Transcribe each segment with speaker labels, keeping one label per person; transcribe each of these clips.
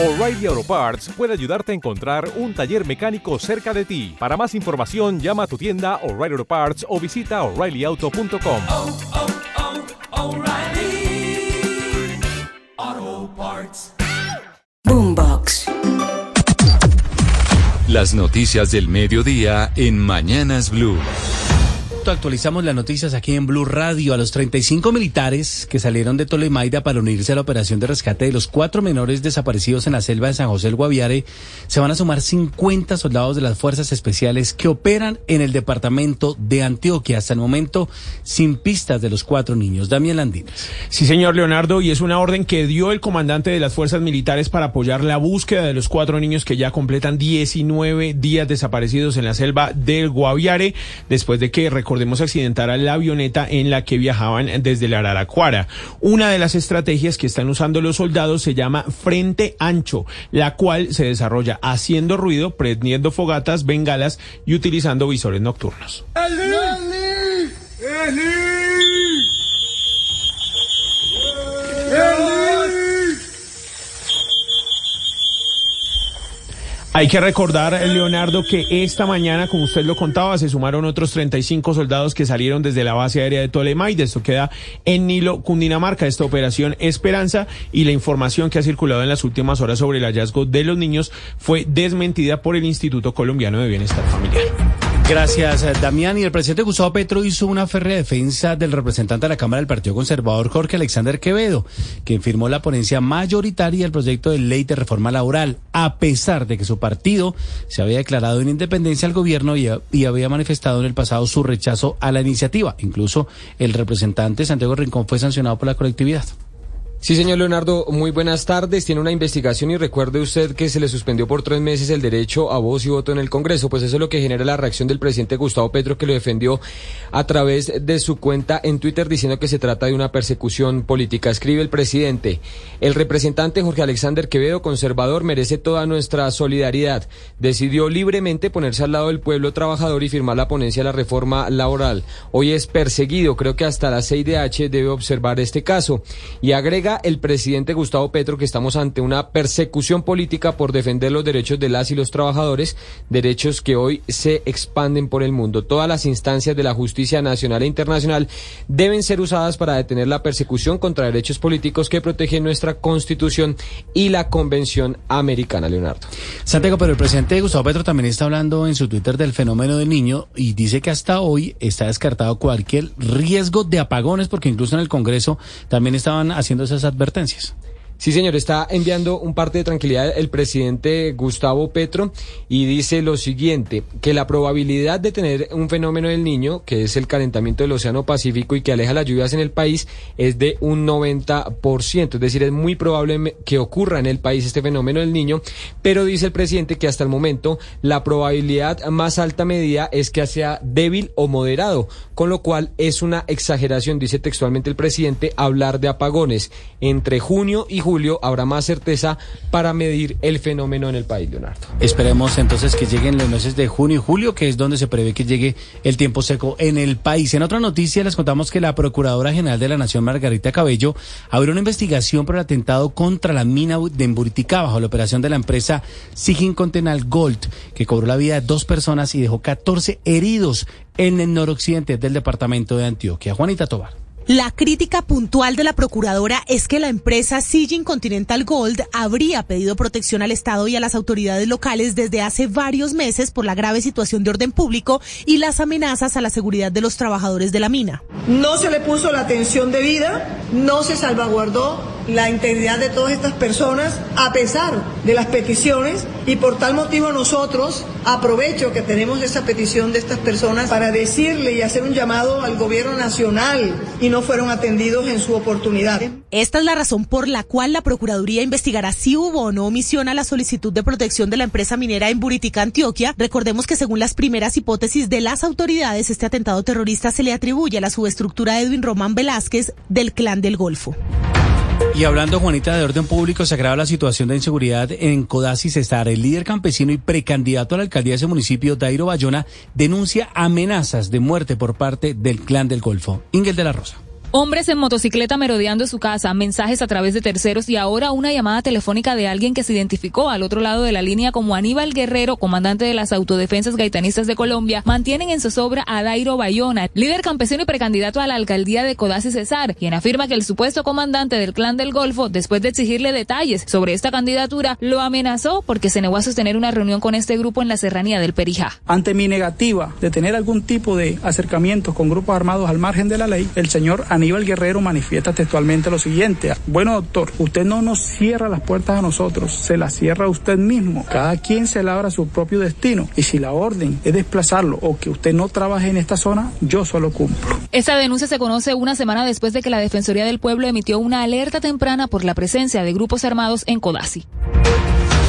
Speaker 1: O'Reilly Auto Parts puede ayudarte a encontrar un taller mecánico cerca de ti. Para más información, llama a tu tienda O'Reilly Auto Parts o visita oreillyauto.com.
Speaker 2: oh, oh, Parts.
Speaker 3: Boombox.
Speaker 4: Las noticias del mediodía en Mañanas Blue.
Speaker 5: Actualizamos las noticias aquí en Blue Radio. A los 35 militares que salieron de Tolemaida para unirse a la operación de rescate de los cuatro menores desaparecidos en la selva de San José del Guaviare, se van a sumar 50 soldados de las fuerzas especiales que operan en el departamento de Antioquia. Hasta el momento, sin pistas de los cuatro niños. Damián Landines.
Speaker 6: Sí, señor Leonardo, y es una orden que dio el comandante de las fuerzas militares para apoyar la búsqueda de los cuatro niños que ya completan 19 días desaparecidos en la selva del Guaviare, después de que, recordemos, accidentara la avioneta en la que viajaban desde la Araraquara. Una de las estrategias que están usando los soldados se llama Frente Ancho, la cual se desarrolla haciendo ruido, prendiendo fogatas, bengalas y utilizando visores nocturnos. Hay que recordar, Leonardo, que esta mañana, como usted lo contaba, se sumaron otros 35 soldados que salieron desde la base aérea de Tolemaida. Esto queda en Nilo, Cundinamarca, esta operación Esperanza. Y la información que ha circulado en las últimas horas sobre el hallazgo de los niños fue desmentida por el Instituto Colombiano de Bienestar Familiar.
Speaker 5: Gracias, eh, Damián. Y el presidente Gustavo Petro hizo una férrea defensa del representante de la Cámara del Partido Conservador, Jorge Alexander Quevedo, quien firmó la ponencia mayoritaria del proyecto de ley de reforma laboral, a pesar de que su partido se había declarado en independencia al gobierno y, y había manifestado en el pasado su rechazo a la iniciativa. Incluso el representante Santiago Rincón fue sancionado por la colectividad.
Speaker 7: Sí, señor Leonardo, muy buenas tardes. Tiene una investigación y recuerde usted que se le suspendió por tres meses el derecho a voz y voto en el Congreso. Pues eso es lo que genera la reacción del presidente Gustavo Petro, que lo defendió a través de su cuenta en Twitter diciendo que se trata de una persecución política. Escribe el presidente, el representante Jorge Alexander Quevedo, conservador, merece toda nuestra solidaridad. Decidió libremente ponerse al lado del pueblo trabajador y firmar la ponencia de la reforma laboral. Hoy es perseguido. Creo que hasta la 6DH debe observar este caso. Y agrega el presidente Gustavo Petro que estamos ante una persecución política por defender los derechos de las y los trabajadores, derechos que hoy se expanden por el mundo. Todas las instancias de la justicia nacional e internacional deben ser usadas para detener la persecución contra derechos políticos que protegen nuestra Constitución y la Convención Americana, Leonardo.
Speaker 5: Santiago, pero el presidente Gustavo Petro también está hablando en su Twitter del fenómeno del niño y dice que hasta hoy está descartado cualquier riesgo de apagones porque incluso en el Congreso también estaban haciendo esas advertencias.
Speaker 7: Sí, señor, está enviando un parte de tranquilidad el presidente Gustavo Petro y dice lo siguiente, que la probabilidad de tener un fenómeno del niño, que es el calentamiento del Océano Pacífico y que aleja las lluvias en el país, es de un 90%, es decir, es muy probable que ocurra en el país este fenómeno del niño, pero dice el presidente que hasta el momento la probabilidad más alta medida es que sea débil o moderado, con lo cual es una exageración, dice textualmente el presidente, hablar de apagones. Entre junio y julio habrá más certeza para medir el fenómeno en el país, Leonardo.
Speaker 5: Esperemos entonces que lleguen los meses de junio y julio, que es donde se prevé que llegue el tiempo seco en el país. En otra noticia les contamos que la Procuradora General de la Nación, Margarita Cabello, abrió una investigación por el atentado contra la mina de Emburiticá bajo la operación de la empresa Sigin Continental Gold, que cobró la vida de dos personas y dejó 14 heridos en el noroccidente del departamento de Antioquia. Juanita Tobar.
Speaker 8: La crítica puntual de la procuradora es que la empresa Sijin Continental Gold habría pedido protección al Estado y a las autoridades locales desde hace varios meses por la grave situación de orden público y las amenazas a la seguridad de los trabajadores de la mina.
Speaker 9: No se le puso la atención debida, no se salvaguardó la integridad de todas estas personas a pesar de las peticiones y por tal motivo nosotros aprovecho que tenemos esa petición de estas personas para decirle y hacer un llamado al gobierno nacional y no fueron atendidos en su oportunidad.
Speaker 8: Esta es la razón por la cual la Procuraduría investigará si hubo o no omisión a la solicitud de protección de la empresa minera en Buritica, Antioquia. Recordemos que según las primeras hipótesis de las autoridades, este atentado terrorista se le atribuye a la subestructura de Edwin Román Velázquez del Clan del Golfo.
Speaker 5: Y hablando, Juanita, de orden público, se agrava la situación de inseguridad en Codasis Estar. El líder campesino y precandidato a la alcaldía de ese municipio, Dairo Bayona, denuncia amenazas de muerte por parte del clan del Golfo. Ingel de la Rosa.
Speaker 10: Hombres en motocicleta merodeando su casa, mensajes a través de terceros y ahora una llamada telefónica de alguien que se identificó al otro lado de la línea como Aníbal Guerrero, comandante de las autodefensas gaitanistas de Colombia, mantienen en zozobra a Dairo Bayona, líder campesino y precandidato a la alcaldía de Codazzi Cesar, quien afirma que el supuesto comandante del clan del Golfo, después de exigirle detalles sobre esta candidatura, lo amenazó porque se negó a sostener una reunión con este grupo en la serranía del Perijá.
Speaker 11: Ante mi negativa de tener algún tipo de acercamiento con grupos armados al margen de la ley, el señor Aníbal Guerrero manifiesta textualmente lo siguiente. Bueno, doctor, usted no nos cierra las puertas a nosotros, se las cierra usted mismo. Cada quien se labra su propio destino. Y si la orden es desplazarlo o que usted no trabaje en esta zona, yo solo cumplo.
Speaker 10: Esta denuncia se conoce una semana después de que la Defensoría del Pueblo emitió una alerta temprana por la presencia de grupos armados en Codazzi.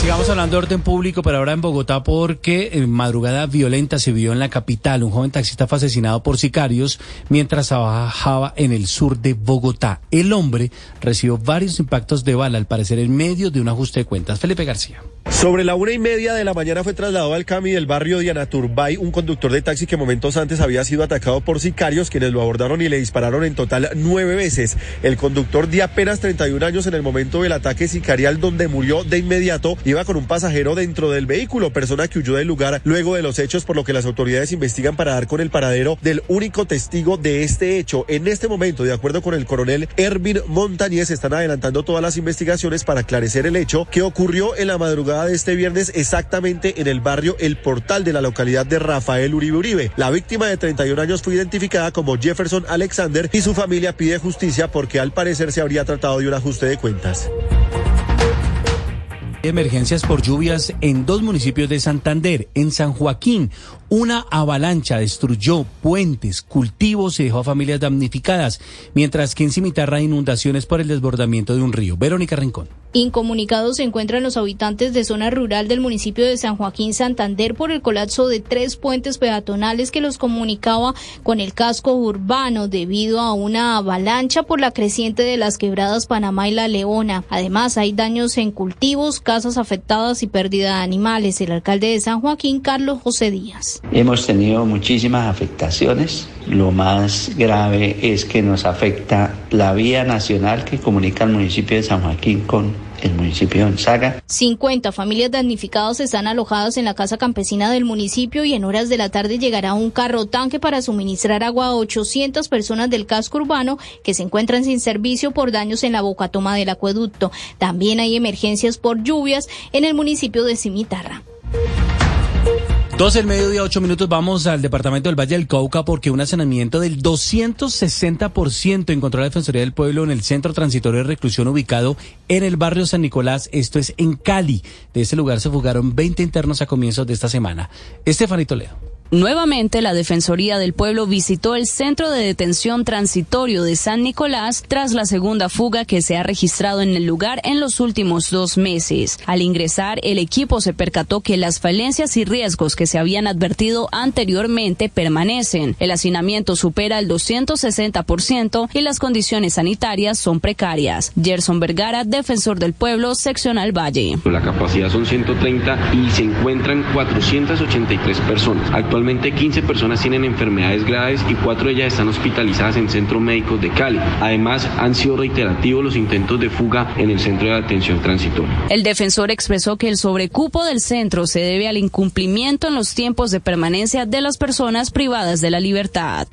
Speaker 5: Sigamos hablando de orden público, pero ahora en Bogotá porque en madrugada violenta se vio en la capital. Un joven taxista fue asesinado por sicarios mientras trabajaba en el sur de Bogotá. El hombre recibió varios impactos de bala, al parecer en medio de un ajuste de cuentas. Felipe García.
Speaker 12: Sobre la una y media de la mañana fue trasladado al CAMI del barrio Diana Turbay un conductor de taxi que momentos antes había sido atacado por sicarios quienes lo abordaron y le dispararon en total nueve veces. El conductor de apenas 31 años en el momento del ataque sicarial donde murió de inmediato iba con un pasajero dentro del vehículo, persona que huyó del lugar luego de los hechos por lo que las autoridades investigan para dar con el paradero del único testigo de este hecho. En este momento, de acuerdo con el coronel Ervin Montañez, están adelantando todas las investigaciones para aclarecer el hecho que ocurrió en la madrugada de este viernes exactamente en el barrio El Portal de la localidad de Rafael Uribe Uribe. La víctima de 31 años fue identificada como Jefferson Alexander y su familia pide justicia porque al parecer se habría tratado de un ajuste de cuentas.
Speaker 5: Emergencias por lluvias en dos municipios de Santander. En San Joaquín, una avalancha destruyó puentes, cultivos y dejó a familias damnificadas, mientras que en Cimitarra inundaciones por el desbordamiento de un río. Verónica Rincón.
Speaker 13: Incomunicados se encuentran los habitantes de zona rural del municipio de San Joaquín Santander por el colapso de tres puentes peatonales que los comunicaba con el casco urbano debido a una avalancha por la creciente de las quebradas Panamá y La Leona. Además, hay daños en cultivos, casas afectadas y pérdida de animales. El alcalde de San Joaquín, Carlos José Díaz.
Speaker 14: Hemos tenido muchísimas afectaciones. Lo más grave es que nos afecta la vía nacional que comunica el municipio de San Joaquín con el municipio de Gonzaga.
Speaker 13: 50 familias damnificadas están alojadas en la casa campesina del municipio y en horas de la tarde llegará un carro tanque para suministrar agua a 800 personas del casco urbano que se encuentran sin servicio por daños en la bocatoma del acueducto. También hay emergencias por lluvias en el municipio de Cimitarra.
Speaker 5: Dos el mediodía, ocho minutos, vamos al departamento del Valle del Cauca porque un allanamiento del 260% encontró la Defensoría del Pueblo en el centro transitorio de reclusión ubicado en el barrio San Nicolás, esto es en Cali. De ese lugar se fugaron 20 internos a comienzos de esta semana. Estefanito Leo.
Speaker 15: Nuevamente, la Defensoría del Pueblo visitó el centro de detención transitorio de San Nicolás tras la segunda fuga que se ha registrado en el lugar en los últimos dos meses. Al ingresar, el equipo se percató que las falencias y riesgos que se habían advertido anteriormente permanecen. El hacinamiento supera el 260% y las condiciones sanitarias son precarias. Gerson Vergara, defensor del pueblo, seccional Valle.
Speaker 16: La capacidad son 130 y se encuentran 483 personas. Actualmente 15 personas tienen enfermedades graves y cuatro de ellas están hospitalizadas en centros médicos de Cali. Además, han sido reiterativos los intentos de fuga en el centro de atención transitoria.
Speaker 15: El defensor expresó que el sobrecupo del centro se debe al incumplimiento en los tiempos de permanencia de las personas privadas de la libertad.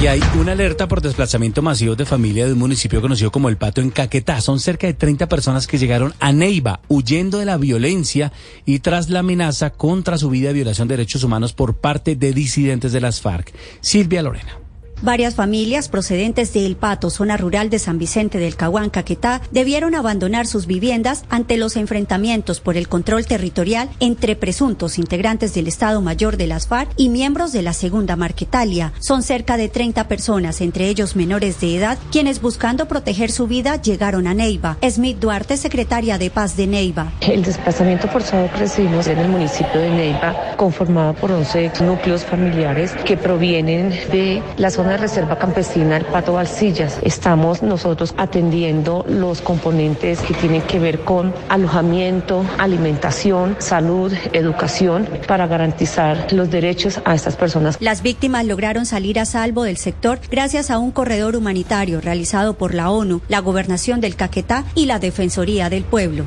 Speaker 5: Y hay una alerta por desplazamiento masivo de familia de un municipio conocido como El Pato en Caquetá. Son cerca de 30 personas que llegaron a Neiva huyendo de la violencia y tras la amenaza contra su vida de violación de derechos humanos por parte de disidentes de las FARC. Silvia Lorena.
Speaker 17: Varias familias procedentes de El Pato, zona rural de San Vicente del Caguán, Caquetá, debieron abandonar sus viviendas ante los enfrentamientos por el control territorial entre presuntos integrantes del Estado Mayor de las FARC y miembros de la Segunda Marquetalia. Son cerca de 30 personas, entre ellos menores de edad, quienes buscando proteger su vida llegaron a Neiva. Smith Duarte, secretaria de Paz de Neiva.
Speaker 18: El desplazamiento forzado que recibimos en el municipio de Neiva, conformado por 11 núcleos familiares que provienen de la zona zona de reserva campesina del Pato Valsillas estamos nosotros atendiendo los componentes que tienen que ver con alojamiento, alimentación, salud, educación, para garantizar los derechos a estas personas.
Speaker 17: Las víctimas lograron salir a salvo del sector gracias a un corredor humanitario realizado por la ONU, la Gobernación del Caquetá y la Defensoría del Pueblo.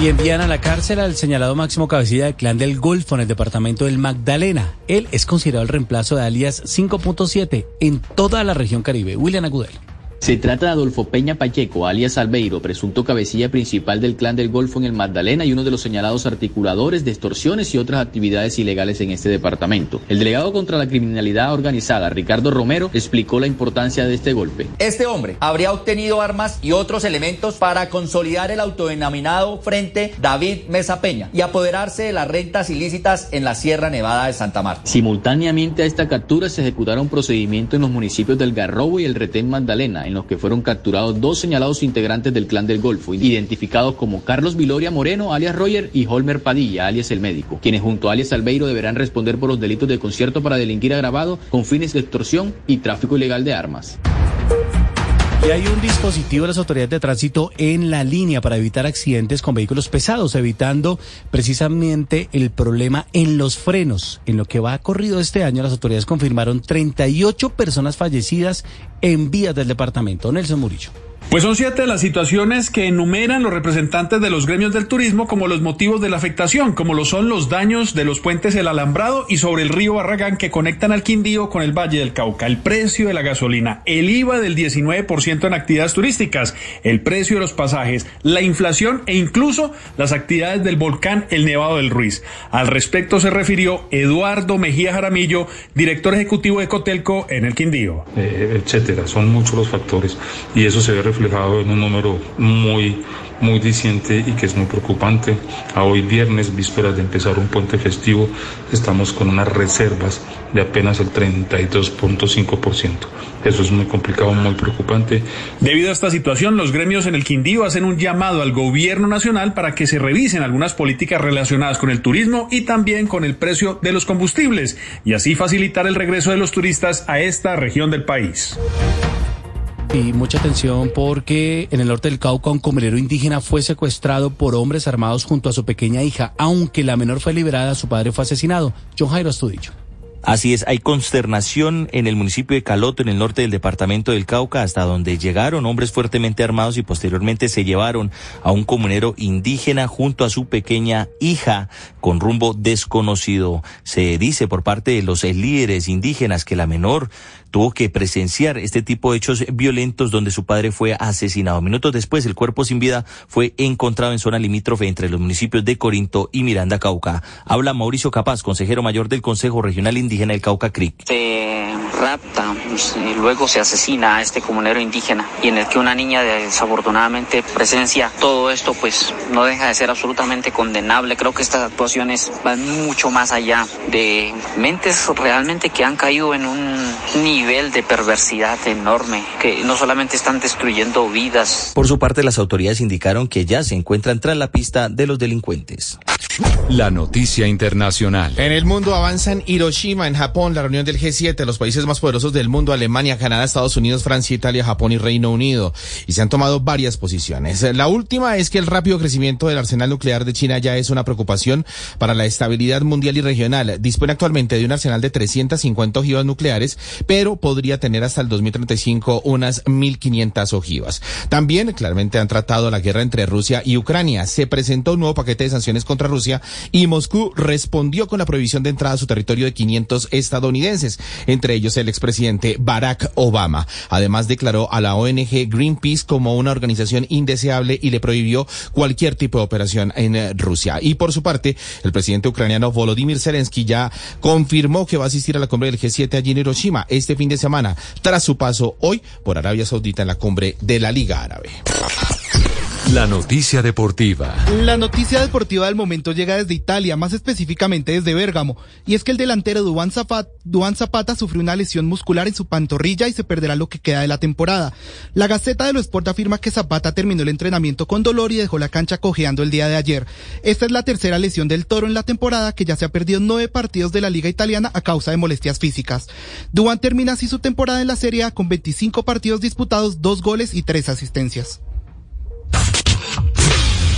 Speaker 5: Y envían a la cárcel al señalado máximo cabecilla del clan del Golfo en el departamento del Magdalena. Él es considerado el reemplazo de alias 5.7 en toda la región caribe. William Agudelo.
Speaker 19: Se trata de Adolfo Peña Pacheco, alias Albeiro, presunto cabecilla principal del clan del Golfo en el Magdalena y uno de los señalados articuladores de extorsiones y otras actividades ilegales en este departamento. El delegado contra la criminalidad organizada, Ricardo Romero, explicó la importancia de este golpe.
Speaker 20: Este hombre habría obtenido armas y otros elementos para consolidar el autodenominado Frente David Mesa Peña y apoderarse de las rentas ilícitas en la Sierra Nevada de Santa Marta.
Speaker 19: Simultáneamente a esta captura se ejecutaron procedimientos en los municipios del Garrobo y el Retén Magdalena, en los que fueron capturados dos señalados integrantes del clan del Golfo, identificados como Carlos Viloria Moreno, alias Roger, y Holmer Padilla, alias El Médico, quienes junto a alias Albeiro deberán responder por los delitos de concierto para delinquir agravado con fines de extorsión y tráfico ilegal de armas.
Speaker 5: Hay un dispositivo de las autoridades de tránsito en la línea para evitar accidentes con vehículos pesados, evitando precisamente el problema en los frenos. En lo que va corrido este año, las autoridades confirmaron 38 personas fallecidas en vías del departamento. Nelson Murillo.
Speaker 21: Pues son siete las situaciones que enumeran los representantes de los gremios del turismo como los motivos de la afectación, como lo son los daños de los puentes El Alambrado y sobre el río Barragán que conectan al Quindío con el Valle del Cauca, el precio de la gasolina, el IVA del 19% en actividades turísticas, el precio de los pasajes, la inflación e incluso las actividades del volcán El Nevado del Ruiz. Al respecto se refirió Eduardo Mejía Jaramillo, director ejecutivo de Cotelco en el Quindío.
Speaker 22: Eh, etcétera, son muchos los factores y eso se ve reflejado en un número muy, muy diciente y que es muy preocupante. A hoy viernes, vísperas de empezar un puente festivo, estamos con unas reservas de apenas el 32.5%. Eso es muy complicado, muy preocupante.
Speaker 21: Debido a esta situación, los gremios en el Quindío hacen un llamado al gobierno nacional para que se revisen algunas políticas relacionadas con el turismo y también con el precio de los combustibles y así facilitar el regreso de los turistas a esta región del país.
Speaker 5: Y mucha atención porque en el norte del Cauca un comerero indígena fue secuestrado por hombres armados junto a su pequeña hija. Aunque la menor fue liberada, su padre fue asesinado. John Jairo Astudillo.
Speaker 23: Así es, hay consternación en el municipio de Caloto, en el norte del departamento del Cauca, hasta donde llegaron hombres fuertemente armados y posteriormente se llevaron a un comunero indígena junto a su pequeña hija con rumbo desconocido. Se dice por parte de los líderes indígenas que la menor tuvo que presenciar este tipo de hechos violentos donde su padre fue asesinado. Minutos después, el cuerpo sin vida fue encontrado en zona limítrofe entre los municipios de Corinto y Miranda, Cauca. Habla Mauricio Capaz, consejero mayor del Consejo Regional Indígena del Cauca CRIC.
Speaker 24: Se rapta y luego se asesina a este comunero indígena y en el que una niña desafortunadamente presencia todo esto, pues no deja de ser absolutamente condenable. Creo que estas actuaciones van mucho más allá de mentes realmente que han caído en un nivel de perversidad enorme, que no solamente están destruyendo vidas.
Speaker 23: Por su parte, las autoridades indicaron que ya se encuentran tras la pista de los delincuentes.
Speaker 4: La noticia internacional.
Speaker 25: En el mundo avanzan Hiroshima, en Japón, la reunión del G7, los países más poderosos del mundo, Alemania, Canadá, Estados Unidos, Francia, Italia, Japón y Reino Unido. Y se han tomado varias posiciones. La última es que el rápido crecimiento del arsenal nuclear de China ya es una preocupación para la estabilidad mundial y regional. Dispone actualmente de un arsenal de 350 ojivas nucleares, pero podría tener hasta el 2035 unas 1.500 ojivas. También, claramente, han tratado la guerra entre Rusia y Ucrania. Se presentó un nuevo paquete de sanciones contra Rusia y Moscú respondió con la prohibición de entrada a su territorio de 500 estadounidenses, entre ellos el expresidente Barack Obama. Además, declaró a la ONG Greenpeace como una organización indeseable y le prohibió cualquier tipo de operación en eh, Rusia. Y por su parte, el presidente ucraniano Volodymyr Zelensky ya confirmó que va a asistir a la cumbre del G7 allí en Hiroshima este fin de semana, tras su paso hoy por Arabia Saudita en la cumbre de la Liga Árabe.
Speaker 4: La noticia deportiva.
Speaker 26: La noticia deportiva del momento llega desde Italia, más específicamente desde Bérgamo, y es que el delantero Duan Zapata, sufrió una lesión muscular en su pantorrilla y se perderá lo que queda de la temporada. La Gaceta de lo Sport afirma que Zapata terminó el entrenamiento con dolor y dejó la cancha cojeando el día de ayer. Esta es la tercera lesión del Toro en la temporada, que ya se ha perdido nueve partidos de la Liga Italiana a causa de molestias físicas. Duan termina así su temporada en la Serie A con 25 partidos disputados, dos goles y tres asistencias.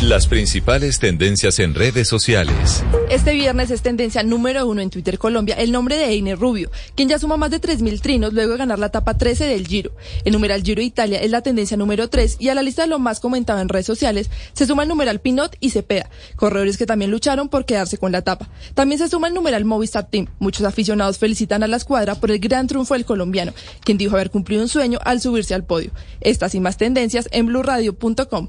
Speaker 4: Las principales tendencias en redes sociales.
Speaker 27: Este viernes es tendencia número uno en Twitter Colombia el nombre de Einer Rubio, quien ya suma más de 3.000 trinos luego de ganar la etapa 13 del Giro. El numeral Giro Italia es la tendencia número 3 y a la lista de lo más comentado en redes sociales se suma el numeral Pinot y Cepeda, corredores que también lucharon por quedarse con la etapa. También se suma el numeral Movistar Team. Muchos aficionados felicitan a la escuadra por el gran triunfo del colombiano, quien dijo haber cumplido un sueño al subirse al podio. Estas y más tendencias en blurradio.com.